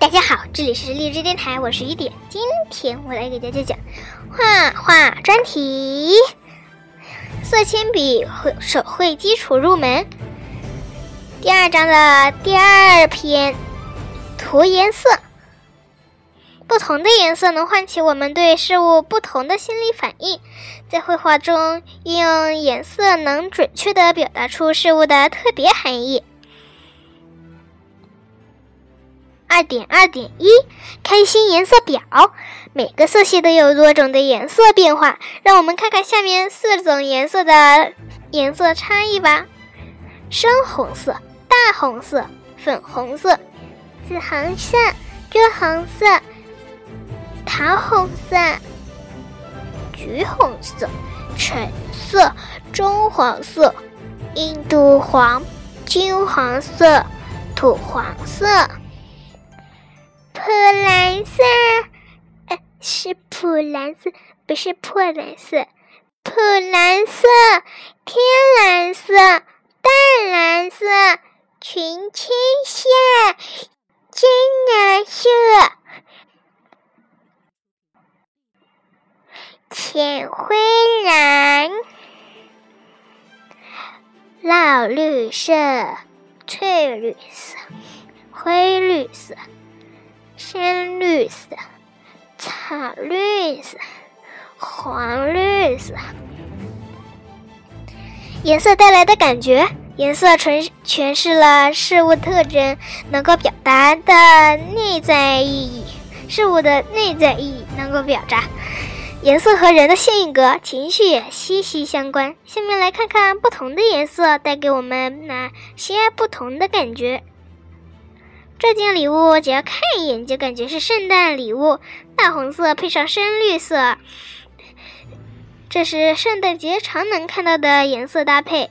大家好，这里是荔枝电台，我是雨点。今天我来给大家讲画画专题，色铅笔绘手绘基础入门。第二章的第二篇，涂颜色。不同的颜色能唤起我们对事物不同的心理反应，在绘画中运用颜色能准确的表达出事物的特别含义。二点二点一，开心颜色表。每个色系都有多种的颜色变化，让我们看看下面四种颜色的颜色差异吧：深红色、大红色、粉红色、紫红色、朱红色、桃红色、橘红色、橙色、棕黄色、印度黄、金黄色、土黄色。普蓝色，呃，是普蓝色，不是破蓝色。普蓝色、天蓝色、淡蓝色、群青色、深蓝色、浅灰蓝、老绿色、翠绿色、灰绿色。深绿色、草绿色、黄绿色，颜色带来的感觉，颜色诠诠释了事物特征，能够表达的内在意义。事物的内在意义能够表达，颜色和人的性格、情绪也息息相关。下面来看看不同的颜色带给我们哪些不同的感觉。这件礼物只要看一眼就感觉是圣诞礼物，大红色配上深绿色，这是圣诞节常能看到的颜色搭配。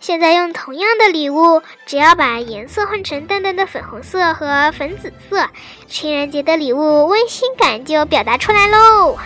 现在用同样的礼物，只要把颜色换成淡淡的粉红色和粉紫色，情人节的礼物温馨感就表达出来喽。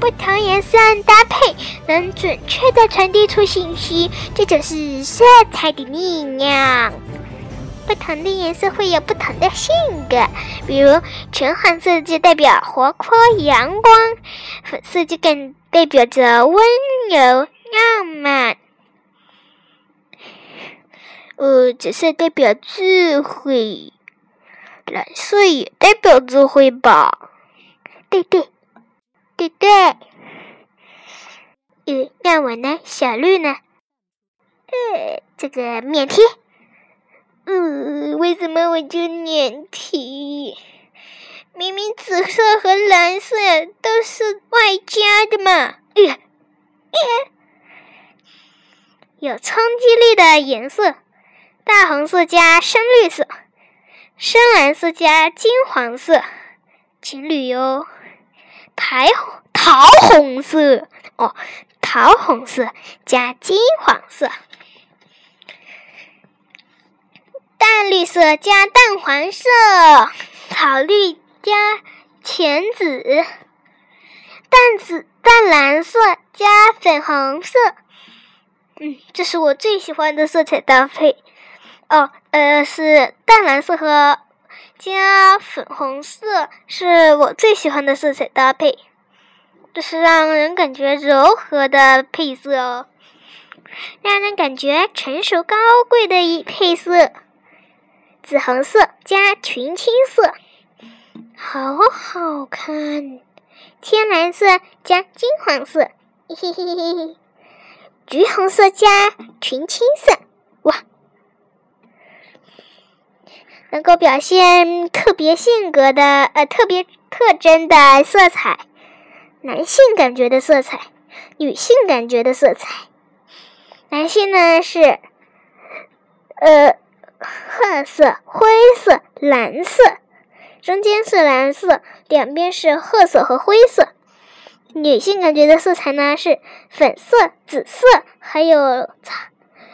不同颜色搭配能准确的传递出信息，这就是色彩的力量。不同的颜色会有不同的性格，比如橙黄色就代表活泼阳光，粉色就更代表着温柔浪漫，呃，紫色代表智慧，蓝色也代表智慧吧？对对。对对，嗯，那我呢？小绿呢？呃，这个免提。嗯，为什么我就免提？明明紫色和蓝色都是外加的嘛。呃，有冲击力的颜色，大红色加深绿色，深蓝色加金黄色，情侣哟。桃桃红色哦，桃红色加金黄色，淡绿色加淡黄色，草绿加浅紫，淡紫淡蓝色加粉红色。嗯，这是我最喜欢的色彩搭配。哦，呃，是淡蓝色和。加粉红色是我最喜欢的色彩搭配，这是让人感觉柔和的配色哦，让人感觉成熟高贵的一配色。紫红色加群青色，好好看。天蓝色加金黄色，嘿嘿嘿嘿。橘红色加群青色。哇能够表现特别性格的呃特别特征的色彩，男性感觉的色彩，女性感觉的色彩。男性呢是呃褐色、灰色、蓝色，中间是蓝色，两边是褐色和灰色。女性感觉的色彩呢是粉色、紫色，还有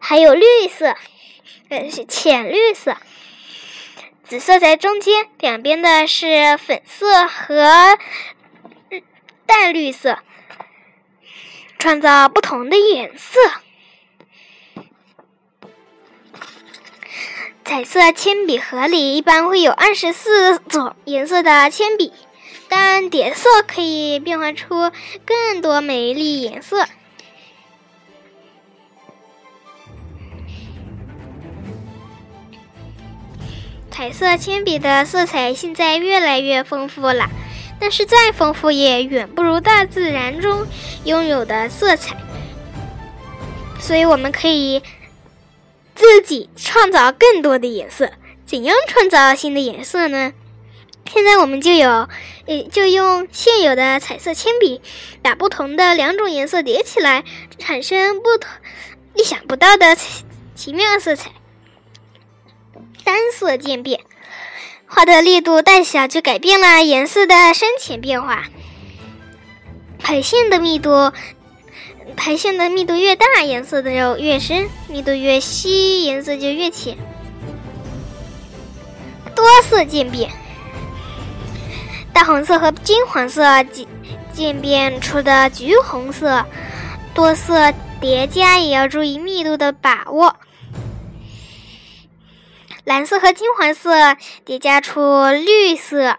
还有绿色，呃是浅绿色。紫色在中间，两边的是粉色和淡绿色，创造不同的颜色。彩色铅笔盒里一般会有二十四种颜色的铅笔，但叠色可以变化出更多美丽颜色。彩色铅笔的色彩现在越来越丰富了，但是再丰富也远不如大自然中拥有的色彩。所以我们可以自己创造更多的颜色。怎样创造新的颜色呢？现在我们就有，呃，就用现有的彩色铅笔，把不同的两种颜色叠起来，产生不同、意想不到的奇妙色彩。单色渐变，画的力度大小就改变了颜色的深浅变化。排线的密度，排线的密度越大，颜色的就越深；密度越稀，颜色就越浅。多色渐变，大红色和金黄色渐渐变出的橘红色，多色叠加也要注意密度的把握。蓝色和金黄色叠加出绿色，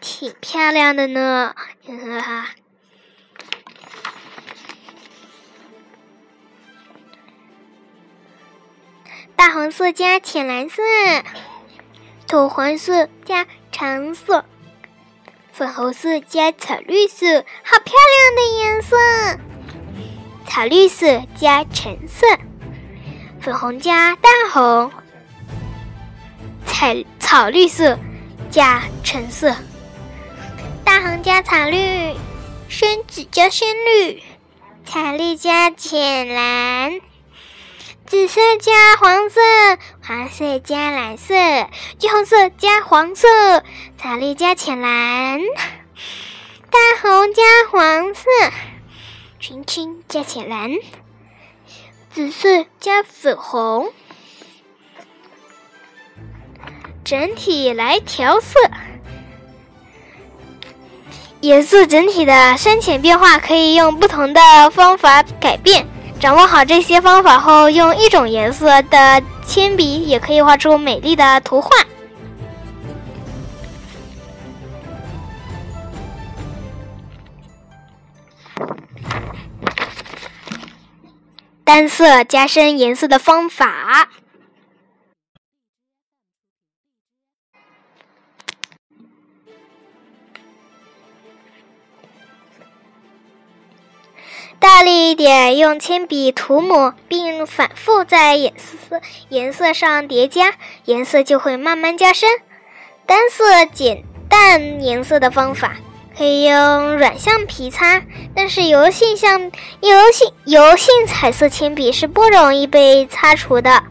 挺漂亮的呢，哈哈。大红色加浅蓝色，土黄色加橙色，粉红色加草绿色，好漂亮的颜色。草绿色加橙色，粉红加大红。彩草绿色加橙色，大红加草绿，深紫加深绿，彩绿加浅蓝，紫色加黄色，黄色加蓝色，橘红色加黄色，草绿加浅蓝，大红加黄色，青青加浅蓝，紫色加粉红。整体来调色，颜色整体的深浅变化可以用不同的方法改变。掌握好这些方法后，用一种颜色的铅笔也可以画出美丽的图画。单色加深颜色的方法。点，用铅笔涂抹，并反复在颜色颜色上叠加，颜色就会慢慢加深。单色减淡颜色的方法，可以用软橡皮擦，但是油性橡油性油性彩色铅笔是不容易被擦除的。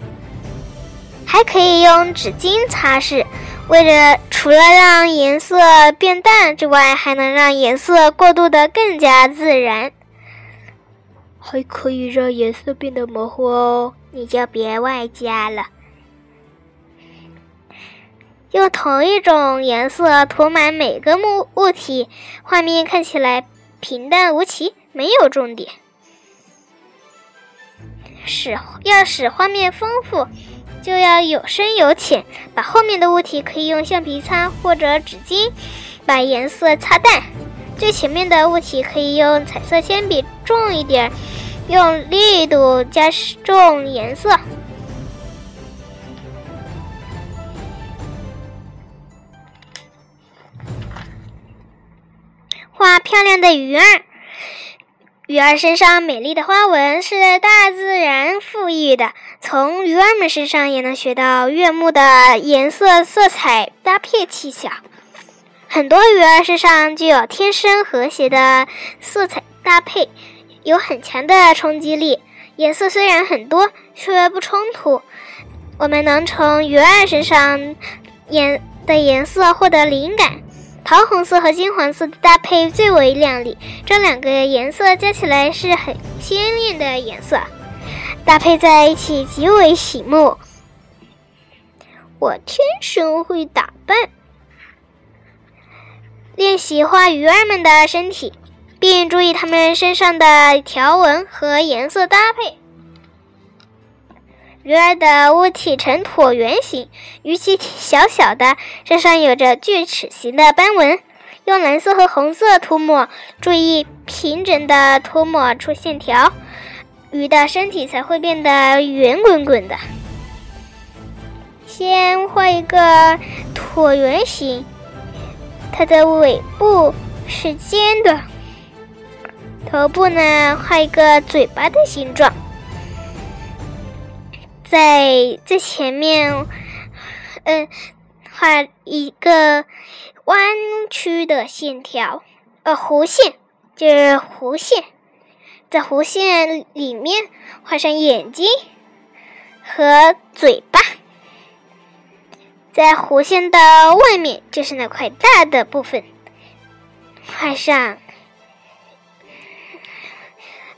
还可以用纸巾擦拭，为了除了让颜色变淡之外，还能让颜色过渡的更加自然。还可以让颜色变得模糊哦，你就别外加了。用同一种颜色涂满每个物物体，画面看起来平淡无奇，没有重点。使要使画面丰富，就要有深有浅。把后面的物体可以用橡皮擦或者纸巾把颜色擦淡。最前面的物体可以用彩色铅笔重一点，用力度加重颜色。画漂亮的鱼儿，鱼儿身上美丽的花纹是大自然赋予的。从鱼儿们身上也能学到悦目的颜色、色彩搭配技巧。很多鱼儿身上具有天生和谐的色彩搭配，有很强的冲击力。颜色虽然很多，却不冲突。我们能从鱼儿身上颜的颜色获得灵感。桃红色和金黄色的搭配最为亮丽，这两个颜色加起来是很鲜艳的颜色，搭配在一起极为醒目。我天生会打扮。练习画鱼儿们的身体，并注意它们身上的条纹和颜色搭配。鱼儿的物体呈椭圆形，鱼鳍小小的，身上有着锯齿形的斑纹。用蓝色和红色涂抹，注意平整的涂抹出线条，鱼的身体才会变得圆滚滚的。先画一个椭圆形，它的尾部是尖的，头部呢画一个嘴巴的形状，在最前面，嗯，画一个。弯曲的线条，呃，弧线就是弧线，在弧线里面画上眼睛和嘴巴，在弧线的外面就是那块大的部分，画上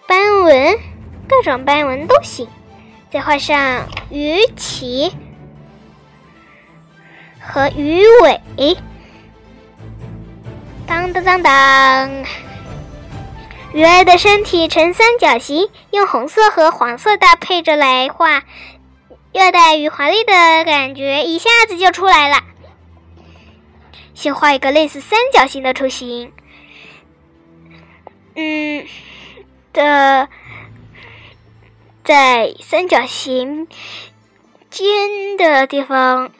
斑纹，各种斑纹都行。再画上鱼鳍和鱼尾。当当当当！鱼儿的身体呈三角形，用红色和黄色搭配着来画，热带与华丽的感觉一下子就出来了。先画一个类似三角形的图形，嗯的，在三角形尖的地方，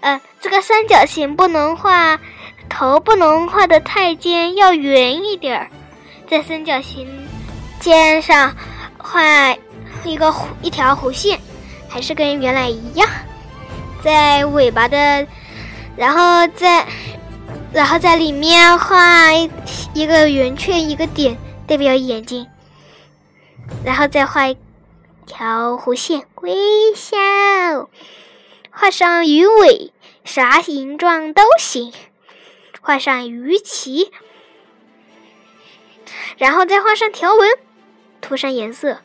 呃，这个三角形不能画。头不能画的太尖，要圆一点儿，在三角形尖上画一个一条弧线，还是跟原来一样。在尾巴的，然后在然后在里面画一个圆圈，一个点代表眼睛，然后再画一条弧线，微笑，画上鱼尾，啥形状都行。画上鱼鳍，然后再画上条纹，涂上颜色。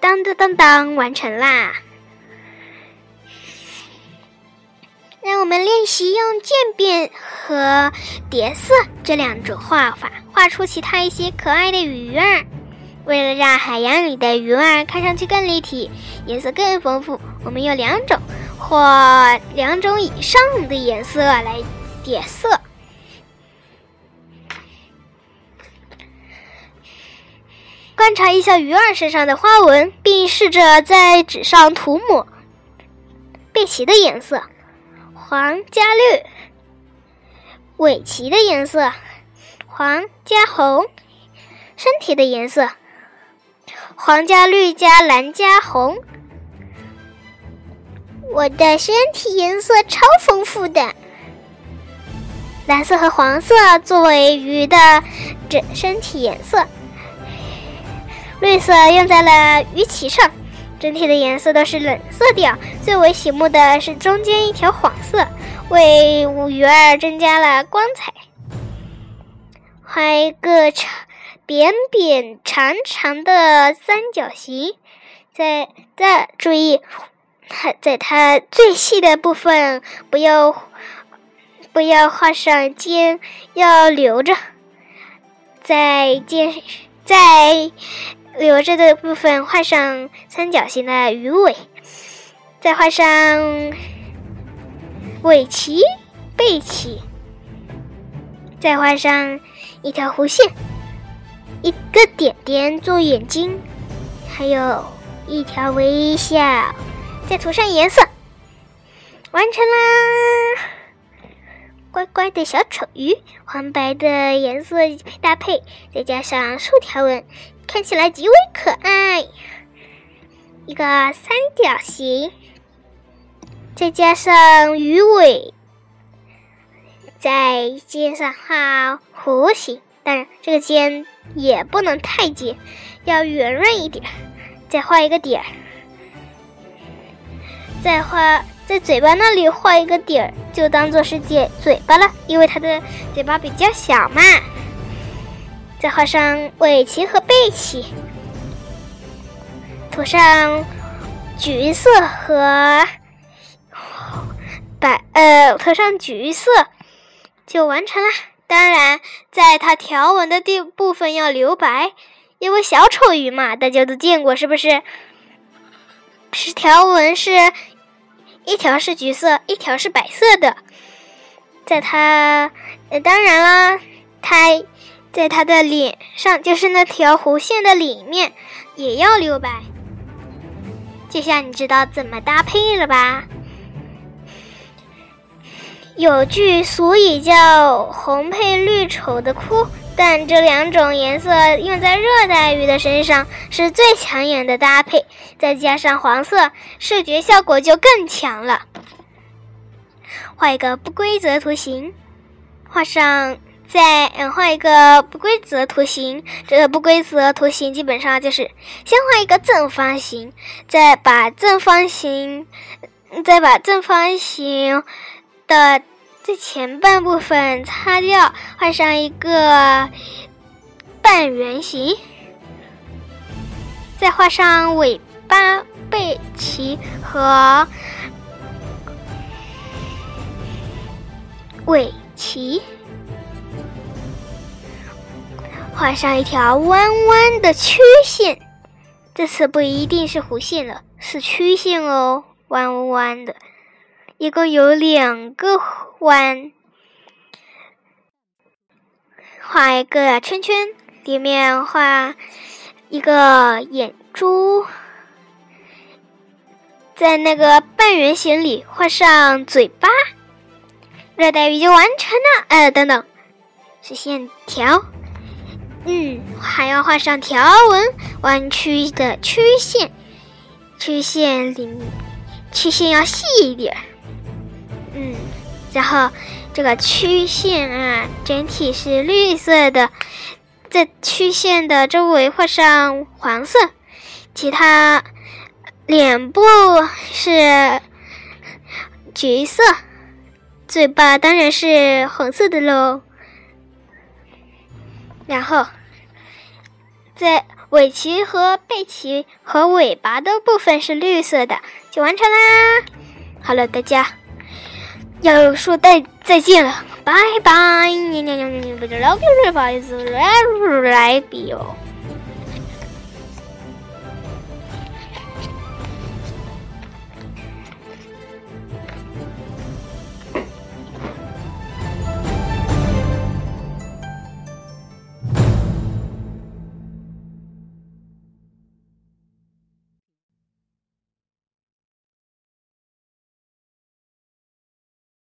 当当当当，完成啦！让我们练习用渐变和叠色这两种画法，画出其他一些可爱的鱼儿。为了让海洋里的鱼儿看上去更立体，颜色更丰富，我们用两种或两种以上的颜色来。叠色，观察一下鱼儿身上的花纹，并试着在纸上涂抹背鳍的颜色，黄加绿；尾鳍的颜色，黄加红；身体的颜色，黄加绿加蓝加红。我的身体颜色超丰富的。蓝色和黄色作为鱼的整身体颜色，绿色用在了鱼鳍上，整体的颜色都是冷色调。最为醒目的是中间一条黄色，为五鱼儿增加了光彩。画一个长、扁扁长长的三角形，在在注意，它 在它最细的部分不要。不要画上尖，要留着，在尖在留着的部分画上三角形的鱼尾，再画上尾鳍、背鳍，再画上一条弧线，一个点点做眼睛，还有一条微笑，再涂上颜色，完成啦！乖乖的小丑鱼，黄白的颜色搭配，再加上竖条纹，看起来极为可爱。一个三角形，再加上鱼尾，在尖上画弧形，当然这个尖也不能太尖，要圆润一点。再画一个点儿，再画。在嘴巴那里画一个点儿，就当做是嘴嘴巴了，因为它的嘴巴比较小嘛。再画上尾鳍和背鳍，涂上橘色和白，呃，涂上橘色就完成了。当然，在它条纹的地部分要留白，因为小丑鱼嘛，大家都见过，是不是？是条纹是一条是橘色，一条是白色的。在它，呃，当然啦，它在它的脸上，就是那条弧线的里面，也要留白。这下你知道怎么搭配了吧？有句俗语叫“红配绿丑的哭”，但这两种颜色用在热带鱼的身上是最抢眼的搭配，再加上黄色，视觉效果就更强了。画一个不规则图形，画上。再嗯画一个不规则图形，这个不规则图形基本上就是先画一个正方形，再把正方形，再把正方形的最前半部分擦掉，画上一个半圆形，再画上尾巴、背鳍和尾鳍。画上一条弯弯的曲线，这次不一定是弧线了，是曲线哦，弯弯的，一共有两个弯。画一个圈圈，里面画一个眼珠，在那个半圆形里画上嘴巴，热带鱼就完成了。呃，等等，是线条。嗯，还要画上条纹、弯曲的曲线，曲线里曲线要细一点。嗯，然后这个曲线啊，整体是绿色的，在曲线的周围画上黄色，其他脸部是橘色，嘴巴当然是红色的喽。然后。在尾鳍和背鳍和尾巴的部分是绿色的，就完成啦。好了，大家要说再再见了，拜拜。